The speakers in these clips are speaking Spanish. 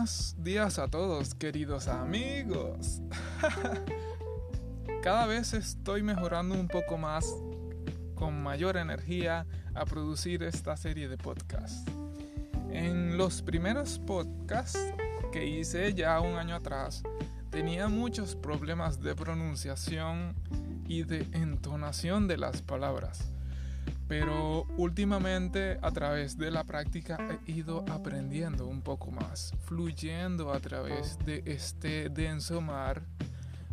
Buenos días a todos, queridos amigos. Cada vez estoy mejorando un poco más, con mayor energía, a producir esta serie de podcasts. En los primeros podcasts que hice ya un año atrás, tenía muchos problemas de pronunciación y de entonación de las palabras pero últimamente a través de la práctica he ido aprendiendo un poco más, fluyendo a través de este denso mar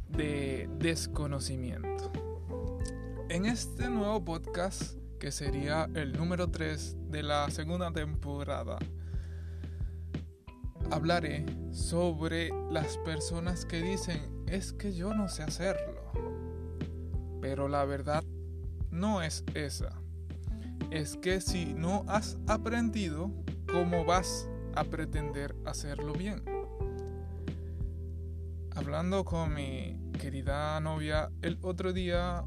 de desconocimiento. En este nuevo podcast, que sería el número 3 de la segunda temporada, hablaré sobre las personas que dicen es que yo no sé hacerlo. Pero la verdad no es esa es que si no has aprendido, ¿cómo vas a pretender hacerlo bien? Hablando con mi querida novia el otro día,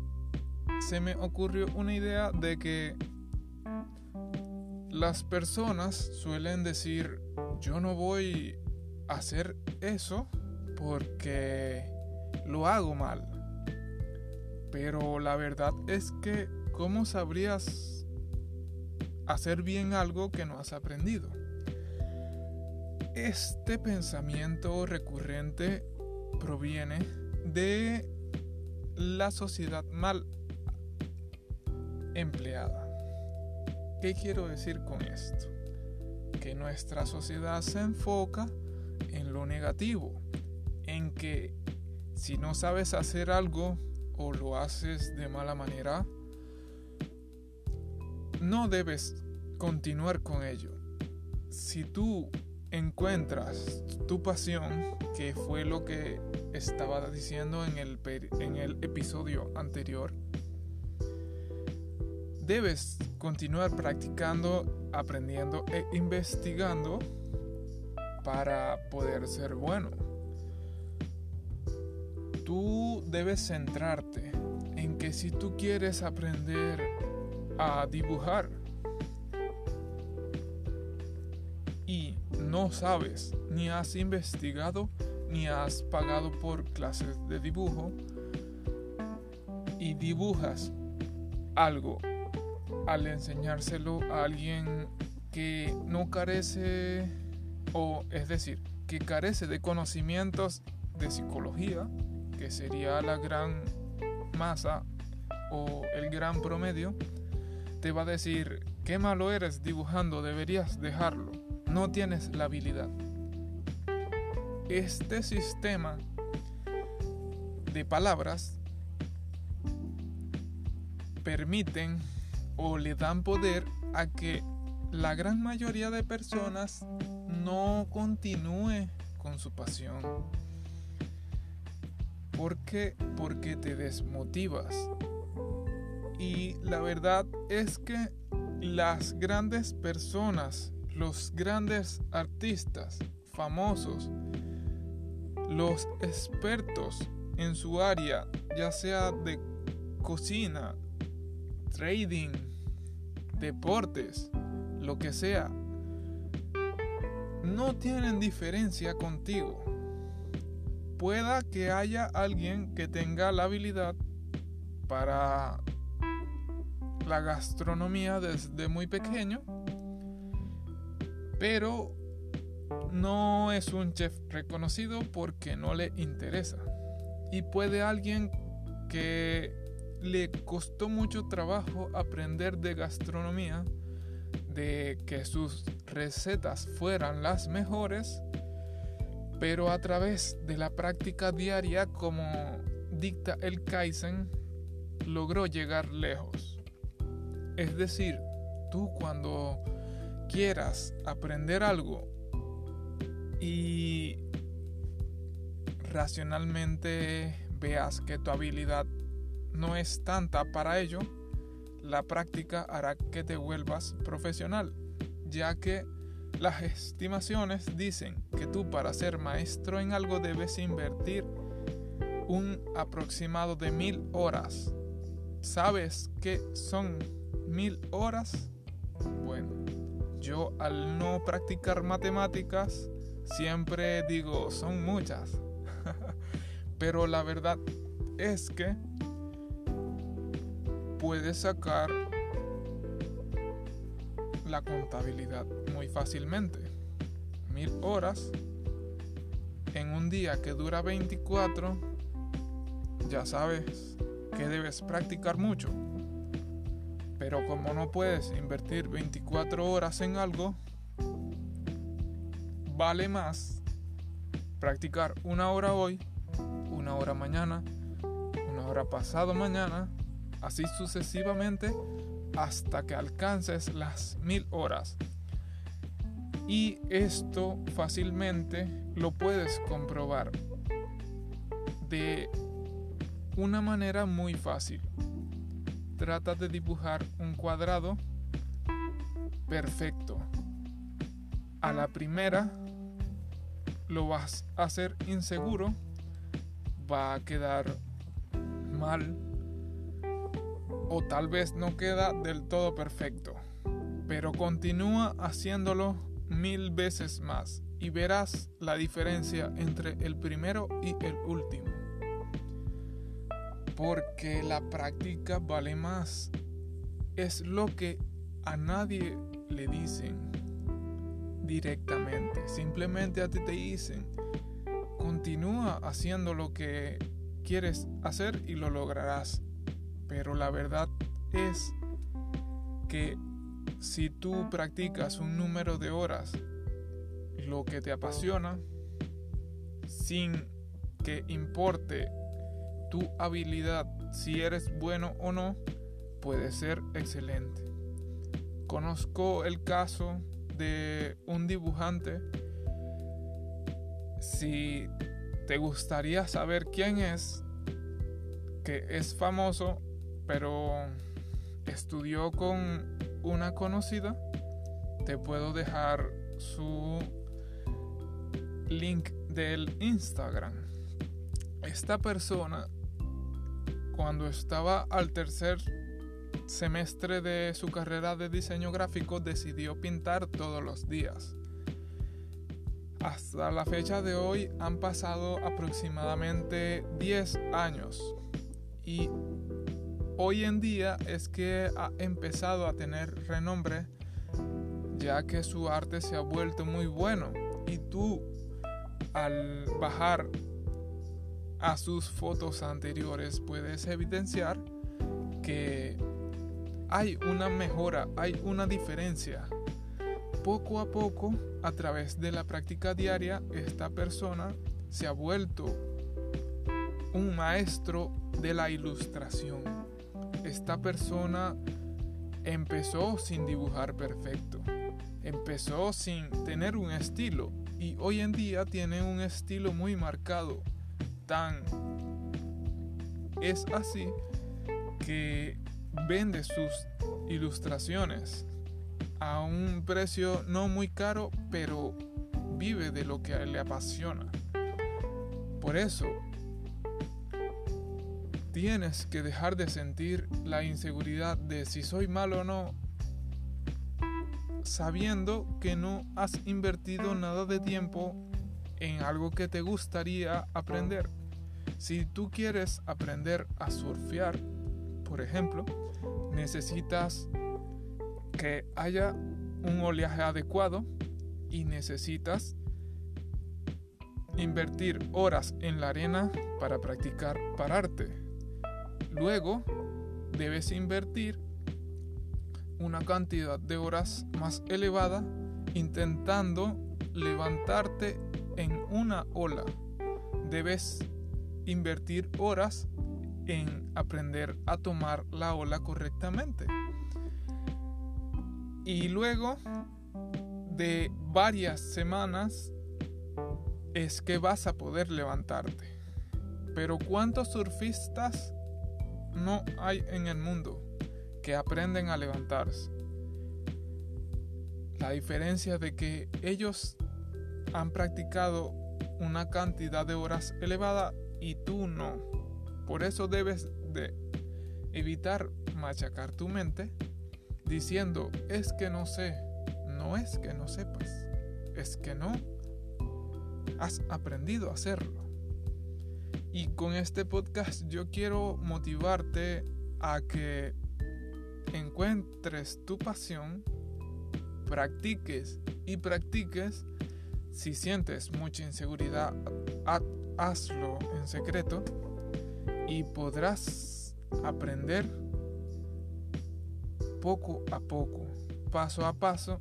se me ocurrió una idea de que las personas suelen decir, yo no voy a hacer eso porque lo hago mal. Pero la verdad es que, ¿cómo sabrías hacer bien algo que no has aprendido. Este pensamiento recurrente proviene de la sociedad mal empleada. ¿Qué quiero decir con esto? Que nuestra sociedad se enfoca en lo negativo, en que si no sabes hacer algo o lo haces de mala manera, no debes continuar con ello. Si tú encuentras tu pasión, que fue lo que estaba diciendo en el, en el episodio anterior, debes continuar practicando, aprendiendo e investigando para poder ser bueno. Tú debes centrarte en que si tú quieres aprender a dibujar. Y no sabes, ni has investigado, ni has pagado por clases de dibujo y dibujas algo al enseñárselo a alguien que no carece o es decir, que carece de conocimientos de psicología, que sería la gran masa o el gran promedio, te va a decir, qué malo eres dibujando, deberías dejarlo, no tienes la habilidad. Este sistema de palabras permiten o le dan poder a que la gran mayoría de personas no continúe con su pasión. ¿Por qué? Porque te desmotivas, y la verdad es que las grandes personas, los grandes artistas famosos, los expertos en su área, ya sea de cocina, trading, deportes, lo que sea, no tienen diferencia contigo. Pueda que haya alguien que tenga la habilidad para la gastronomía desde muy pequeño, pero no es un chef reconocido porque no le interesa. Y puede alguien que le costó mucho trabajo aprender de gastronomía, de que sus recetas fueran las mejores, pero a través de la práctica diaria como dicta el Kaizen, logró llegar lejos. Es decir, tú cuando quieras aprender algo y racionalmente veas que tu habilidad no es tanta para ello, la práctica hará que te vuelvas profesional, ya que las estimaciones dicen que tú para ser maestro en algo debes invertir un aproximado de mil horas. ¿Sabes qué son mil horas? Bueno, yo al no practicar matemáticas siempre digo, son muchas. Pero la verdad es que puedes sacar la contabilidad muy fácilmente. Mil horas en un día que dura 24, ya sabes que debes practicar mucho. Pero como no puedes invertir 24 horas en algo, vale más practicar una hora hoy, una hora mañana, una hora pasado mañana, así sucesivamente hasta que alcances las mil horas. Y esto fácilmente lo puedes comprobar de una manera muy fácil. Trata de dibujar un cuadrado perfecto. A la primera lo vas a hacer inseguro, va a quedar mal o tal vez no queda del todo perfecto, pero continúa haciéndolo mil veces más y verás la diferencia entre el primero y el último. Porque la práctica vale más. Es lo que a nadie le dicen directamente. Simplemente a ti te dicen, continúa haciendo lo que quieres hacer y lo lograrás. Pero la verdad es que si tú practicas un número de horas, lo que te apasiona, sin que importe tu habilidad, si eres bueno o no, puede ser excelente. Conozco el caso de un dibujante. Si te gustaría saber quién es, que es famoso, pero estudió con una conocida, te puedo dejar su link del Instagram. Esta persona, cuando estaba al tercer semestre de su carrera de diseño gráfico, decidió pintar todos los días. Hasta la fecha de hoy han pasado aproximadamente 10 años y hoy en día es que ha empezado a tener renombre ya que su arte se ha vuelto muy bueno y tú al bajar a sus fotos anteriores puedes evidenciar que hay una mejora, hay una diferencia. Poco a poco, a través de la práctica diaria, esta persona se ha vuelto un maestro de la ilustración esta persona empezó sin dibujar perfecto, empezó sin tener un estilo y hoy en día tiene un estilo muy marcado. Es así que vende sus ilustraciones a un precio no muy caro, pero vive de lo que le apasiona. Por eso Tienes que dejar de sentir la inseguridad de si soy malo o no, sabiendo que no has invertido nada de tiempo en algo que te gustaría aprender. Si tú quieres aprender a surfear, por ejemplo, necesitas que haya un oleaje adecuado y necesitas invertir horas en la arena para practicar pararte. Luego, debes invertir una cantidad de horas más elevada intentando levantarte en una ola. Debes invertir horas en aprender a tomar la ola correctamente. Y luego de varias semanas es que vas a poder levantarte. Pero ¿cuántos surfistas no hay en el mundo que aprenden a levantarse. La diferencia de que ellos han practicado una cantidad de horas elevada y tú no. Por eso debes de evitar machacar tu mente diciendo es que no sé. No es que no sepas, es que no. has aprendido a hacerlo. Y con este podcast yo quiero motivarte a que encuentres tu pasión, practiques y practiques. Si sientes mucha inseguridad, hazlo en secreto y podrás aprender poco a poco, paso a paso,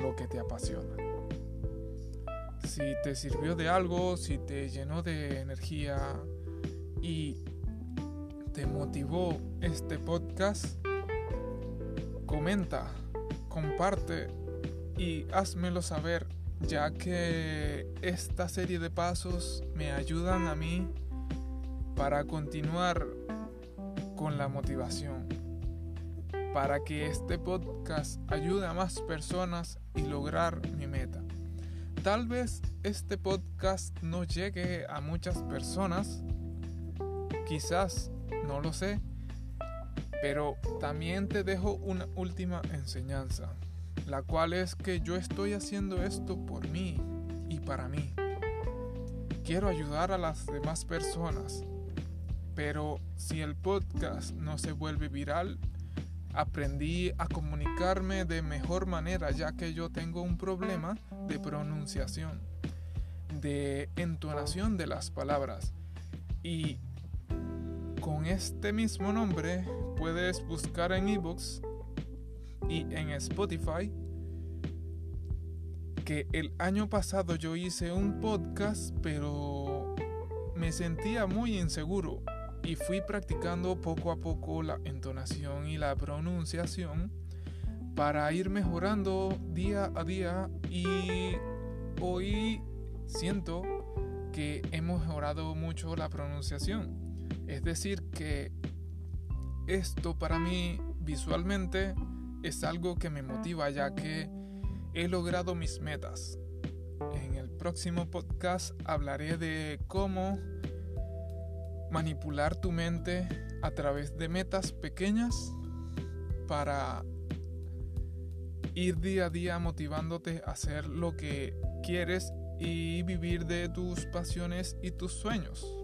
lo que te apasiona. Si te sirvió de algo, si te llenó de energía y te motivó este podcast, comenta, comparte y házmelo saber, ya que esta serie de pasos me ayudan a mí para continuar con la motivación, para que este podcast ayude a más personas y lograr mi meta. Tal vez este podcast no llegue a muchas personas, quizás, no lo sé, pero también te dejo una última enseñanza, la cual es que yo estoy haciendo esto por mí y para mí. Quiero ayudar a las demás personas, pero si el podcast no se vuelve viral, aprendí a comunicarme de mejor manera ya que yo tengo un problema de pronunciación, de entonación de las palabras. Y con este mismo nombre puedes buscar en ebooks y en Spotify que el año pasado yo hice un podcast pero me sentía muy inseguro y fui practicando poco a poco la entonación y la pronunciación para ir mejorando día a día y hoy siento que hemos mejorado mucho la pronunciación. Es decir, que esto para mí visualmente es algo que me motiva ya que he logrado mis metas. En el próximo podcast hablaré de cómo manipular tu mente a través de metas pequeñas para ir día a día motivándote a hacer lo que quieres y vivir de tus pasiones y tus sueños.